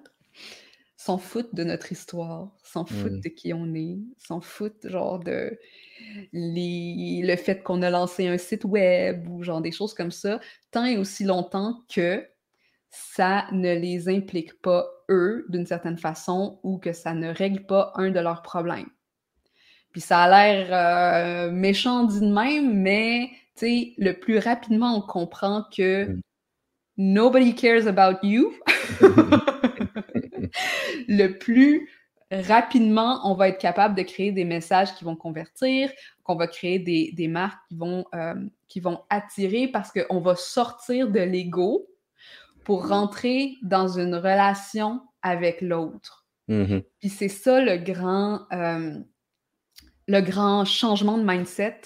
s'en foutent de notre histoire, s'en foutent mmh. de qui on est, s'en foutent genre de le fait qu'on a lancé un site web ou genre des choses comme ça, tant et aussi longtemps que ça ne les implique pas eux d'une certaine façon ou que ça ne règle pas un de leurs problèmes. Puis ça a l'air euh, méchant dit de même, mais le plus rapidement on comprend que mmh. nobody cares about you, le plus rapidement, on va être capable de créer des messages qui vont convertir, qu'on va créer des, marques qui vont, euh, qui vont attirer parce qu'on va sortir de l'ego pour rentrer dans une relation avec l'autre. Mm-hmm. Puis c'est ça le grand, euh, le grand changement de mindset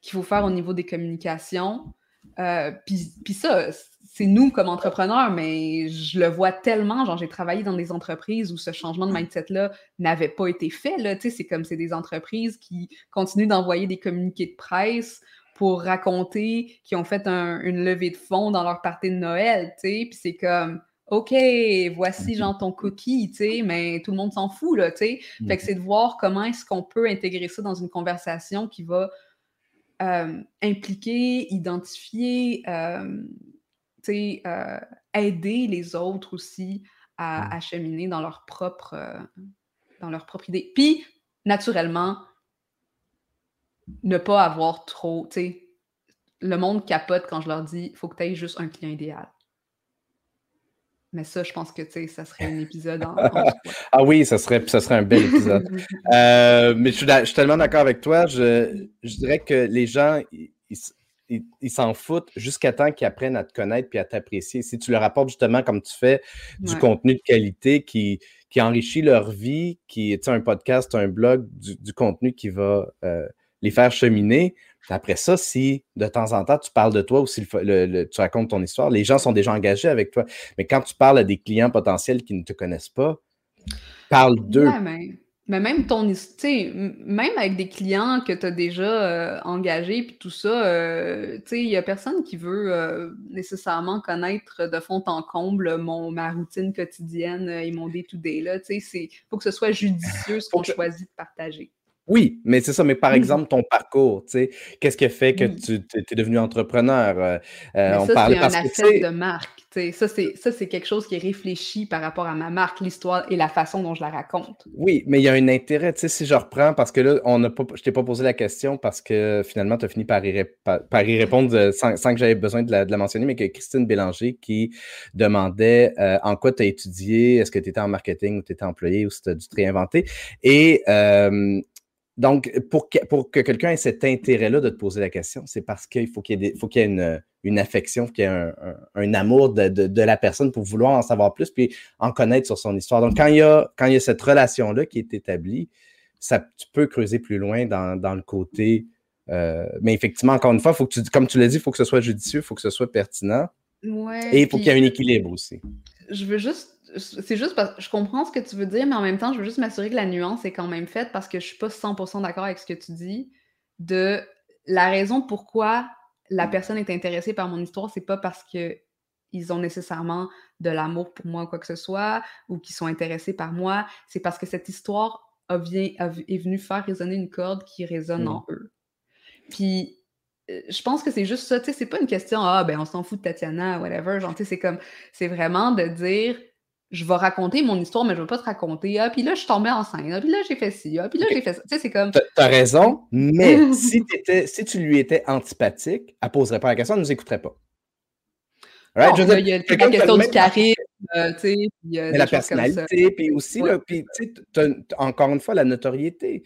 qu'il faut faire au niveau des communications. Euh, puis ça, c'est nous comme entrepreneurs, mais je le vois tellement. Genre, j'ai travaillé dans des entreprises où ce changement de mindset-là n'avait pas été fait. Là. C'est comme c'est des entreprises qui continuent d'envoyer des communiqués de presse pour raconter qu'ils ont fait une levée de fonds dans leur partie de Noël. Puis c'est comme OK, voici genre ton cookie, mais tout le monde s'en fout, là, Fait que mm-hmm. c'est de voir comment est-ce qu'on peut intégrer ça dans une conversation qui va euh, impliquer, identifier, euh, euh, aider les autres aussi à, mmh. cheminer dans leur propre, dans leur propre idée. Puis, naturellement, ne pas avoir trop, tu sais, le monde capote quand je leur dis, il faut que tu aies juste un client idéal. Mais ça, je pense que ça serait un épisode en, Ah oui, ça serait, ça serait un bel épisode. Euh, mais je suis, tellement d'accord avec toi. Je, je, dirais que les gens, ils s'en foutent jusqu'à temps qu'ils apprennent à te connaître puis à t'apprécier. Si tu leur apportes justement, comme tu fais, du contenu de qualité qui, qui enrichit leur vie, qui est un podcast, un blog, du, contenu qui va euh, les faire cheminer. Après ça, si de temps en temps tu parles de toi ou si le, tu racontes ton histoire, les gens sont déjà engagés avec toi. Mais quand tu parles à des clients potentiels qui ne te connaissent pas, parle d'eux. Mais même ton même avec des clients que tu as déjà euh, engagés puis tout ça, euh, il n'y a personne qui veut euh, nécessairement connaître de fond en comble mon, ma routine quotidienne et mon day-to-day. Il faut que ce soit judicieux ce qu'on choisit de partager. Oui, mais c'est ça. Mais par Mmh. exemple, ton parcours, tu sais, qu'est-ce qui a fait que Mmh. tu es devenu entrepreneur? Euh, euh, on ça, c'est parlait un parce que, asset sais, de marque. Ça, c'est ça, c'est quelque chose qui est réfléchi par rapport à ma marque, l'histoire et la façon dont je la raconte. oui, mais il y a un intérêt, tu sais, si je reprends, parce que là, on n'a pas, je t'ai pas posé la question parce que finalement, tu as fini par y, ré- par, par y répondre euh, sans, sans que j'avais besoin de la, de la mentionner, mais que Christine Bélanger qui demandait euh, en quoi tu as étudié, est-ce que tu étais en marketing ou tu étais employé ou si tu as dû te réinventer? Et euh, donc, pour que, pour que quelqu'un ait cet intérêt-là de te poser la question, c'est parce qu'il faut qu'il y ait, des- faut qu'il y ait une, une affection, faut qu'il y ait un, un- un amour de, de- de la personne pour vouloir en savoir plus, puis en connaître sur son histoire. Donc, quand il y a, quand il y a cette relation-là qui est établie, ça, tu peux creuser plus loin dans, dans le côté. euh, mais effectivement, encore une fois, faut que tu, comme tu l'as dit, il faut que ce soit judicieux, il faut que ce soit pertinent Ouais. et il faut qu'il y ait un équilibre aussi. je veux juste. C'est juste parce que je comprends ce que tu veux dire, mais en même temps, je veux juste m'assurer que la nuance est quand même faite parce que je suis pas 100% d'accord avec ce que tu dis. De la raison pourquoi la personne est intéressée par mon histoire, c'est pas parce que ils ont nécessairement de l'amour pour moi ou quoi que ce soit, ou qu'ils sont intéressés par moi. C'est parce que cette histoire a vient- a- est venue faire résonner une corde qui résonne Mm. en eux. Puis euh, je pense que c'est juste ça, tu sais, c'est pas une question, ah ben on s'en fout de Tatiana, whatever, genre, tu sais, c'est comme, c'est vraiment de dire, je vais raconter mon histoire, mais je vais pas te raconter, ah, puis là, je suis tombée enceinte, ah, puis là, j'ai fait ci, ah, puis là, j'ai fait ça, tu sais, c'est comme, T'as as raison, mais si, t'étais- si tu lui étais antipathique, elle poserait pas la question, elle nous écouterait pas. Right? non, là, il y a la question du charisme, euh, tu sais, puis euh, Mais la personnalité, puis aussi, Ouais. là, puis, tu sais, encore une fois, la notoriété.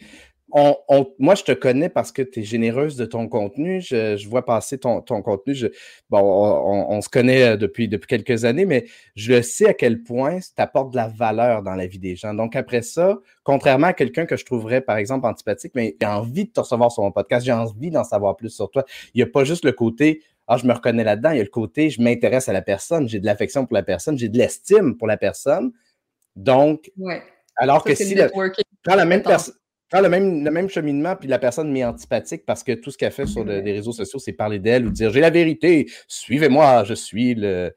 On, on- moi, je te connais parce que tu es généreuse de ton contenu. Je, je vois passer ton, ton contenu. Je- bon, on, se connaît euh, depuis, depuis quelques années, mais je le sais à quel point ça t'apporte de la valeur dans la vie des gens. Donc, après ça, contrairement à quelqu'un que je trouverais, par exemple, antipathique, mais j'ai envie de te recevoir sur mon podcast, j'ai envie d'en savoir plus sur toi. Il n'y a pas juste le côté ah, je me reconnais là-dedans. Il y a le côté, je m'intéresse à la personne, j'ai de l'affection pour la personne, j'ai de l'estime pour la personne. Donc, Ouais. alors Ça, que si le quand la même personne. Quand le même, le même cheminement, puis la personne m'est antipathique parce que tout ce qu'elle fait sur le- les réseaux sociaux, c'est parler d'elle ou dire j'ai la vérité, suivez-moi, je suis le,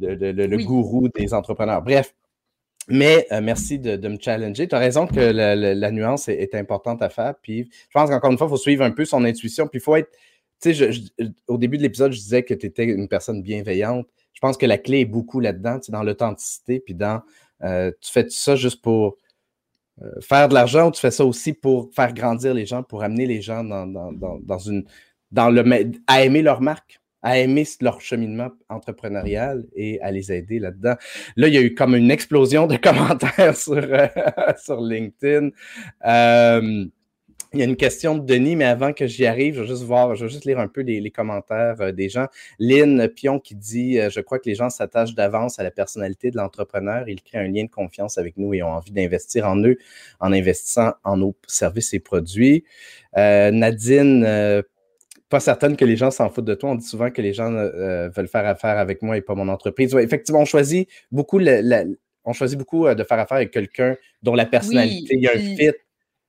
le, Oui. gourou des entrepreneurs. Bref. Mais euh, merci de, de me challenger. Tu as raison que la, la- la nuance est, est importante à faire. Puis je pense qu'encore une fois, il faut suivre un peu son intuition. Puis il faut être. Tu sais, au début de l'épisode, je disais que tu étais une personne bienveillante. Je pense que la clé est beaucoup là-dedans, dans l'authenticité, puis dans. euh, tu fais ça juste pour euh, faire de l'argent tu fais ça aussi pour faire grandir les gens, pour amener les gens dans, dans, dans, dans une. Dans le, à aimer leur marque, à aimer leur cheminement entrepreneurial et à les aider là-dedans. Là, il y a eu comme une explosion de commentaires sur, euh, sur LinkedIn. Euh, il y a une question de Denis, mais avant que j'y arrive, je vais juste voir, je vais juste lire un peu les, les commentaires euh, des gens. Lynn Pion qui dit euh, Je crois que les gens s'attachent d'avance à la personnalité de l'entrepreneur. Ils créent un lien de confiance avec nous et ont envie d'investir en eux en investissant en nos services et produits. Euh, Nadine, pas certaine que les gens s'en foutent de toi. On dit souvent que les gens euh, veulent faire affaire avec moi et pas mon entreprise. Ouais, effectivement, on choisit beaucoup, la, la, on choisit beaucoup de faire affaire avec quelqu'un dont la personnalité, Oui, il y a un fit.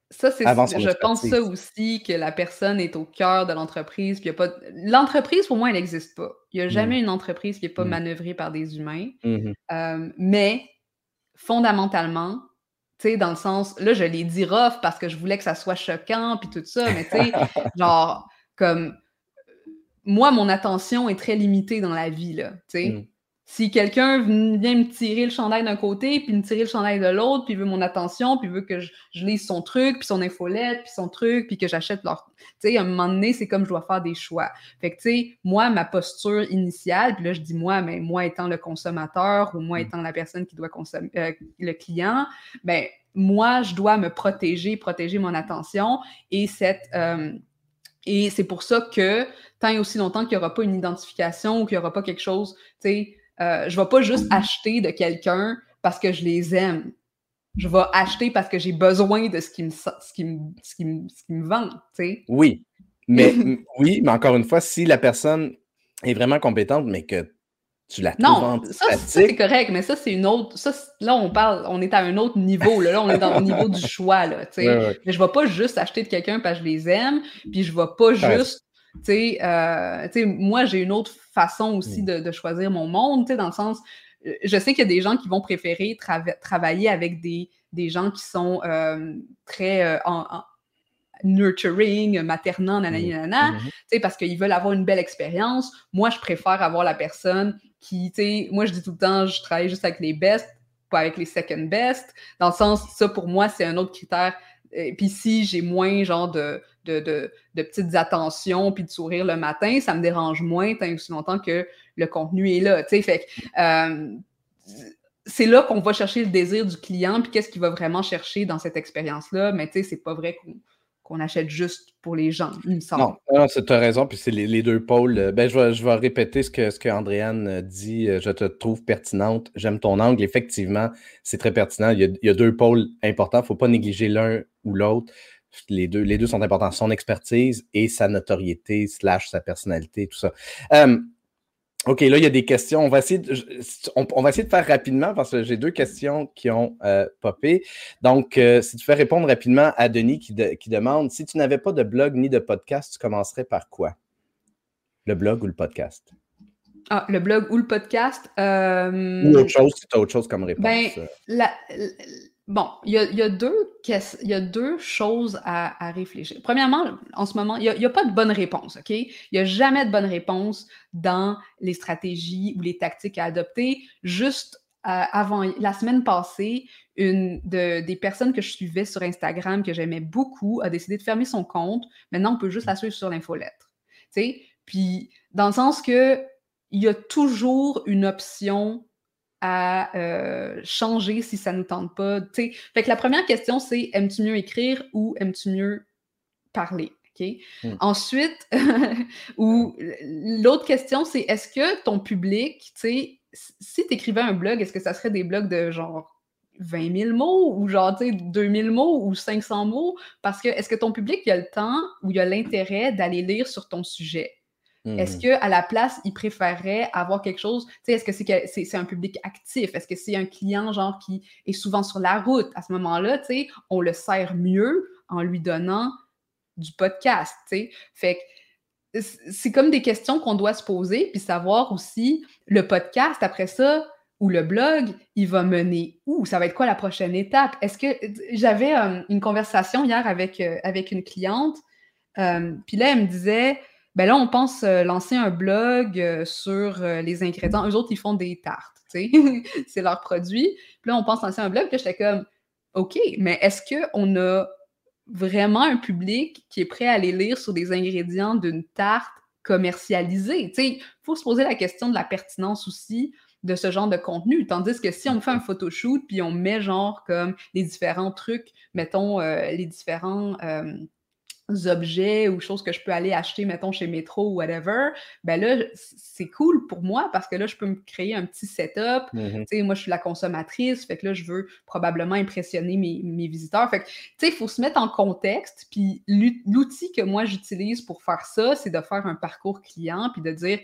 Ça, c'est, je pense ça aussi, que la personne est au cœur de l'entreprise. Puis y a pas, l'entreprise, pour moi, elle n'existe pas. Il n'y a jamais une entreprise qui n'est pas Mm. manœuvrée par des humains. Mhm. Euh, mais fondamentalement, tu sais, dans le sens, là, je l'ai dit rough parce que je voulais que ça soit choquant, puis tout ça, mais tu sais, genre, comme, moi, mon attention est très limitée dans la vie, là, tu sais. Si quelqu'un vient me tirer le chandail d'un côté, puis me tirer le chandail de l'autre, puis veut mon attention, puis veut que je, je lise son truc, puis son infolette, puis son truc, puis que j'achète leur... Tu sais, à un moment donné, c'est comme je dois faire des choix. Fait que, tu sais, moi, ma posture initiale, puis là, je dis moi, mais moi étant le consommateur ou moi Mm. étant la personne qui doit consommer, euh, le client, ben moi, je dois me protéger, protéger mon attention et cette... euh, et c'est pour ça que tant et aussi longtemps qu'il n'y aura pas une identification ou qu'il n'y aura pas quelque chose, tu sais, euh, je ne vais pas juste acheter de quelqu'un parce que je les aime. Je vais acheter parce que j'ai besoin de ce qui me, ce qui me, ce qui me, ce qui me vend, tu sais. Oui, mais oui, mais encore une fois, si la personne est vraiment compétente, mais que tu la trouves Non, ça, ça, c'est correct, mais ça, c'est une autre. Ça, là, on parle, on est à un autre niveau. Là, Là, on est dans, au niveau du choix. Là. Ouais, ouais. Mais je ne vais pas juste acheter de quelqu'un parce que je les aime, puis je ne vais pas juste. Tu sais, euh, moi, j'ai une autre façon aussi Mm. de, de choisir mon monde, tu sais, dans le sens. euh, Je sais qu'il y a des gens qui vont préférer trava- travailler avec des, des gens qui sont euh, très euh, en- en- nurturing, maternant, nanana, Mhm. tu sais, parce qu'ils veulent avoir une belle expérience. Moi, je préfère avoir la personne qui, tu sais, moi, je dis tout le temps, je travaille juste avec les best, pas avec les second best. Dans le sens, ça, pour moi, c'est un autre critère. Et puis si j'ai moins, genre, de, de, de, petites attentions puis de sourire le matin, ça me dérange moins tant aussi longtemps que le contenu est là, tu sais. Fait euh, c'est là qu'on va chercher le désir du client, puis qu'est-ce qu'il va vraiment chercher dans cette expérience-là. Mais tu sais, c'est pas vrai qu'on qu'on achète juste pour les gens, il me semble. Non, tu as raison, puis c'est les, deux pôles. Euh, ben, je, vais, répéter ce que, ce que Andréane dit. Euh, je te trouve pertinente. J'aime ton angle. Effectivement, c'est très pertinent. Il y, a, deux pôles importants. Il ne faut pas négliger l'un ou l'autre. Les deux, sont importants. Son expertise et sa notoriété, slash sa personnalité, tout ça. Euh, OK, là, il y a des questions. On va essayer de, on, on va essayer de faire rapidement parce que j'ai deux questions qui ont euh, popé. Donc, euh, si tu fais répondre rapidement à Denis qui, de, qui demande si tu n'avais pas de blog ni de podcast, tu commencerais par quoi? Le blog ou le podcast? Ah, le blog ou le podcast? Euh... Ou autre chose, si tu as autre chose comme réponse. Ben, la, la, Bon, il y a, deux choses à, réfléchir. Premièrement, en ce moment, il n'y a, pas de bonne réponse, OK? Il n'y a jamais de bonne réponse dans les stratégies ou les tactiques à adopter. Juste euh, avant, la semaine passée, une de, des personnes que je suivais sur Instagram, que j'aimais beaucoup, a décidé de fermer son compte. Maintenant, on peut juste la suivre sur l'infolettre. Tu sais? Puis, dans le sens que il y a toujours une option à euh, changer si ça ne nous tente pas. T'sais. Fait que la première question, c'est aimes-tu mieux écrire ou aimes-tu mieux parler? Okay? Mm. Ensuite, ou l'autre question, c'est est-ce que ton public, si tu écrivais un blog, est-ce que ça serait des blogs de genre 20 000 mots ou genre 2 000 mots ou 500 mots? Parce que est-ce que ton public il a le temps ou il a l'intérêt d'aller lire sur ton sujet? Mmh. Est-ce qu'à la place, il préférerait avoir quelque chose, tu sais, est-ce que c'est un public actif? Est-ce que c'est un client, genre, qui est souvent sur la route? À ce moment-là, tu sais, on le sert mieux en lui donnant du podcast, tu sais. Fait que c'est comme des questions qu'on doit se poser, puis savoir aussi, le podcast, après ça, ou le blog, il va mener où? Ça va être quoi la prochaine étape? Est-ce que j'avais euh, une conversation hier avec, euh, avec une cliente, euh, puis là, elle me disait, ben là, on pense euh, lancer un blog euh, sur euh, les ingrédients. Eux autres, ils font des tartes, c'est leur produit. Là, on pense lancer un blog. Puis j'étais comme, OK, mais est-ce qu'on a vraiment un public qui est prêt à aller lire sur des ingrédients d'une tarte commercialisée? Tu sais, il faut se poser la question de la pertinence aussi de ce genre de contenu. Tandis que si on fait un photoshoot puis on met genre comme les différents trucs, mettons les différents objets ou choses que je peux aller acheter, mettons, chez Metro ou whatever, ben là, c'est cool pour moi parce que là, je peux me créer un petit setup. Mmh Mm -hmm. Tu sais, moi, je suis la consommatrice, fait que là, je veux probablement impressionner mes, mes visiteurs. Fait que, tu sais, il faut se mettre en contexte. Puis l'outil que moi, j'utilise pour faire ça, c'est de faire un parcours client puis de dire,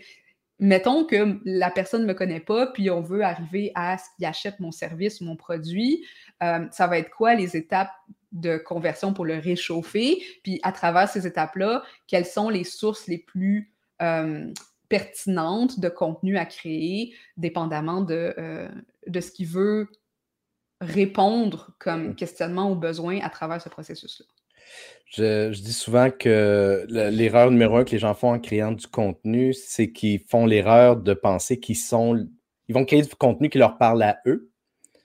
mettons que la personne ne me connaît pas, puis on veut arriver à ce qu'il achète mon service ou mon produit, euh, ça va être quoi les étapes de conversion pour le réchauffer, puis à travers ces étapes-là, quelles sont les sources les plus euh, pertinentes de contenu à créer, dépendamment de, euh, de ce qu'il veut répondre comme questionnement ou besoin à travers ce processus-là? Je, je, dis souvent que l'erreur numéro un que les gens font en créant du contenu, c'est qu'ils font l'erreur de penser qu'ils sont. Ils vont créer du contenu qui leur parle à eux.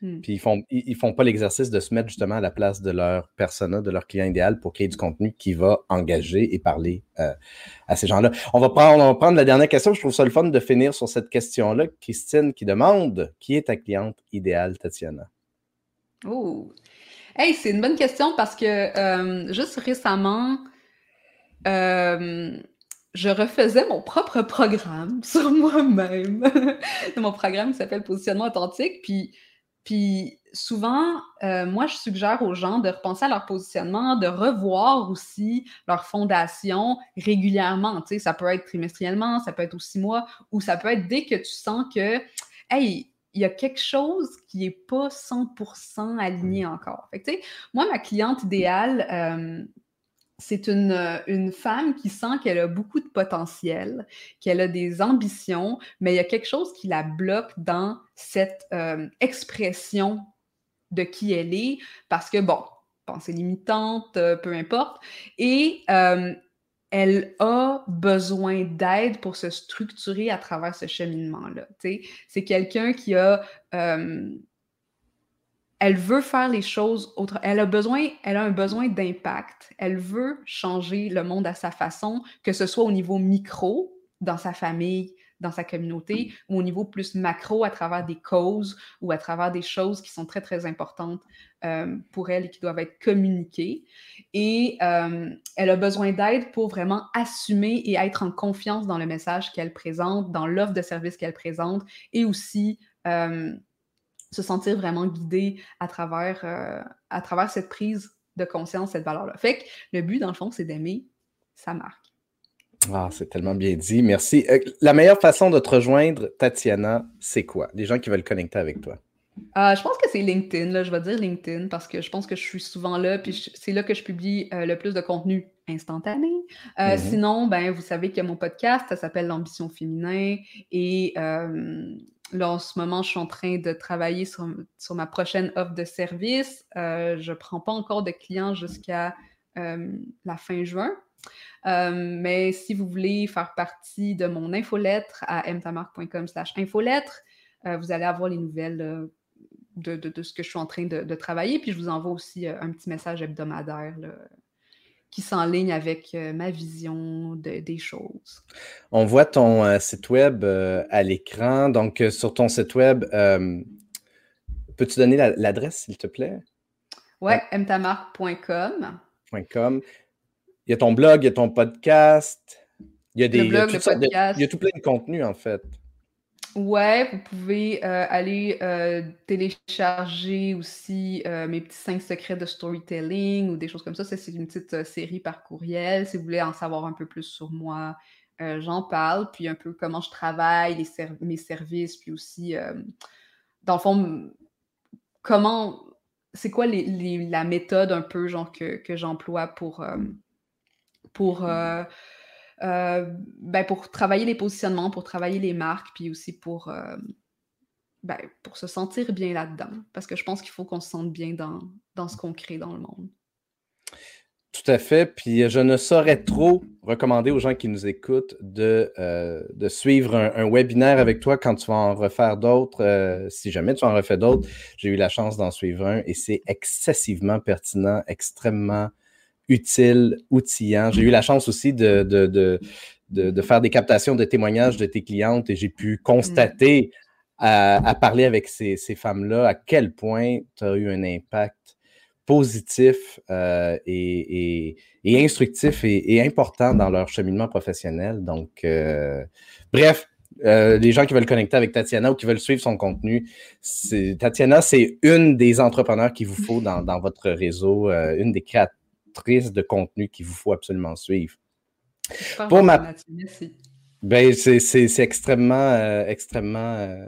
Hmm. Puis ils font, ils, ils font pas l'exercice de se mettre justement à la place de leur persona, de leur client idéal pour créer du contenu qui va engager et parler euh, à ces gens-là. On va prendre, on va prendre la dernière question. Je trouve ça le fun de finir sur cette question-là. Christine qui demande qui est ta cliente idéale, Tatiana? Oh, Hey, c'est une bonne question parce que euh, juste récemment, euh, je refaisais mon propre programme sur moi-même. mon programme qui s'appelle Positionnement authentique. Puis, puis souvent, euh, moi, je suggère aux gens de repenser à leur positionnement, de revoir aussi leur fondation régulièrement. Tu sais, ça peut être trimestriellement, ça peut être aux six mois, ou ça peut être dès que tu sens que, hey, il y a quelque chose qui n'est pas 100% aligné encore. Fait que, moi, ma cliente idéale, euh, c'est une, une, femme qui sent qu'elle a beaucoup de potentiel, qu'elle a des ambitions, mais il y a quelque chose qui la bloque dans cette euh, expression de qui elle est, parce que, bon, pensées limitantes, peu importe. Et elle a besoin d'aide pour se structurer à travers ce cheminement-là. C'est quelqu'un qui a... Euh, elle veut faire les choses autrement. Elle a besoin, elle a un besoin d'impact. Elle veut changer le monde à sa façon, que ce soit au niveau micro, dans sa famille, dans sa communauté ou au niveau plus macro à travers des causes ou à travers des choses qui sont très, très importantes euh, pour elle et qui doivent être communiquées. Et euh, elle a besoin d'aide pour vraiment assumer et être en confiance dans le message qu'elle présente, dans l'offre de service qu'elle présente et aussi euh, se sentir vraiment guidée à travers, à travers cette prise de conscience, cette valeur-là. Fait que le but, dans le fond, c'est d'aimer sa marque. Ah, c'est tellement bien dit. Merci. Euh, la meilleure façon de te rejoindre, Tatiana, c'est quoi? Les gens qui veulent connecter avec toi. Euh, je pense que c'est LinkedIn, là, je vais dire LinkedIn parce que je pense que je suis souvent là, puis c'est là que je publie euh, le plus de contenu instantané. Mm-hmm. Sinon, ben, vous savez a mon podcast, ça s'appelle L'ambition féminin, et là, en ce moment, je suis en train de travailler sur, ma prochaine offre de service. je ne prends pas encore de clients jusqu'à la fin juin. Euh, mais si vous voulez faire partie de mon infolettre à mtamark.com slash infolettre, euh, vous allez avoir les nouvelles euh, de, ce que je suis en train de, travailler. Puis je vous envoie aussi un petit message hebdomadaire qui s'enligne avec ma vision des choses. On voit ton site web à l'écran. Donc, sur ton site web, peux-tu donner l'adresse, s'il te plaît? Oui, mtamark.com. Il y a ton blog, il y a ton podcast. Il y a des. il, y a tout plein de contenu, en fait. Ouais, vous pouvez euh, aller euh, télécharger aussi euh, mes petits cinq secrets de storytelling ou des choses comme ça. c'est une petite série par courriel. Si vous voulez en savoir un peu plus sur moi, j'en parle. Puis un peu comment je travaille, mes services, puis aussi, dans le fond, comment. C'est quoi la méthode un peu genre que, que j'emploie pour pour, ben, pour travailler les positionnements, pour travailler les marques, puis aussi pour, euh, ben, pour se sentir bien là-dedans. Parce que je pense qu'il faut qu'on se sente bien dans, dans ce qu'on crée dans le monde. Tout à fait. Puis je ne saurais trop recommander aux gens qui nous écoutent de, de suivre un, webinaire avec toi quand tu vas en refaire d'autres. si jamais tu en refais d'autres, j'ai eu la chance d'en suivre un et c'est excessivement pertinent, extrêmement utile, outillant. J'ai eu la chance aussi de, de, faire des captations de témoignages de tes clientes et j'ai pu constater à, parler avec ces, femmes-là à quel point tu as eu un impact positif euh, et, instructif et, important dans leur cheminement professionnel. Donc, euh, bref, euh, les gens qui veulent connecter avec Tatiana ou qui veulent suivre son contenu, Tatiana, c'est une des entrepreneurs qu'il vous faut dans, dans votre réseau, une des créateurs de contenu qu'il vous faut absolument suivre. Pour ma... Ben, c'est extrêmement, euh, extrêmement. Euh,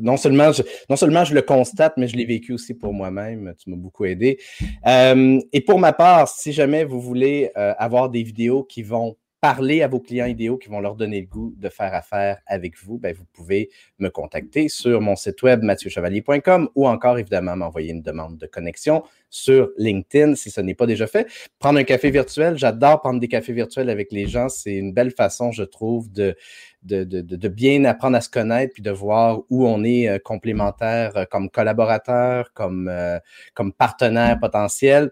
non, seulement je, non seulement je le constate, mais je l'ai vécu aussi pour moi-même. Tu m'as beaucoup aidé. Euh, et pour ma part, si jamais vous voulez avoir des vidéos qui vont parler à vos clients idéaux qui vont leur donner le goût de faire affaire avec vous, ben, vous pouvez me contacter sur mon site web mathieuchevalier.com ou encore évidemment m'envoyer une demande de connexion sur LinkedIn si ce n'est pas déjà fait. Prendre un café virtuel, j'adore prendre des cafés virtuels avec les gens. C'est une belle façon, je trouve, de, bien apprendre à se connaître puis de voir où on est euh, complémentaire euh, comme collaborateur, comme, euh, comme partenaire potentiel.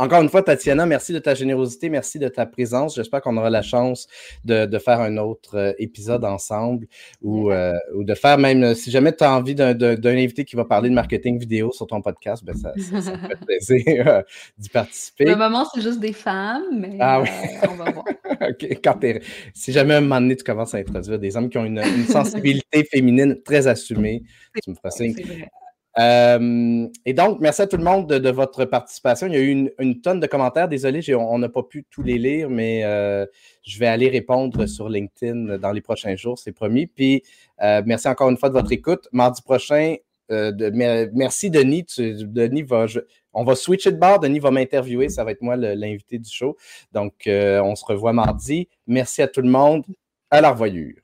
Encore une fois, Tatiana, merci de ta générosité, merci de ta présence. J'espère qu'on aura la chance de, faire un autre euh, épisode ensemble ou, euh, ou, de faire même, euh, si jamais tu as envie d'un invité qui va parler de marketing vidéo sur ton podcast, ben ça, ça, ça me fait plaisir d'y participer. Le moment, c'est juste des femmes, mais ah, oui. on va voir. Si jamais un moment donné, tu commences à introduire des hommes qui ont une, sensibilité féminine très assumée, tu me feras signe. Euh, et donc, merci à tout le monde de, votre participation. Il y a eu une, tonne de commentaires. Désolé, on n'a pas pu tous les lire, mais euh, je vais aller répondre sur LinkedIn dans les prochains jours, c'est promis. Puis, euh, merci encore une fois de votre écoute. Mardi prochain, merci Denis. Denis va, on va switcher de bord. Denis va m'interviewer. Ça va être moi l'invité du show. Donc, on se revoit mardi. Merci à tout le monde. À la revoyure.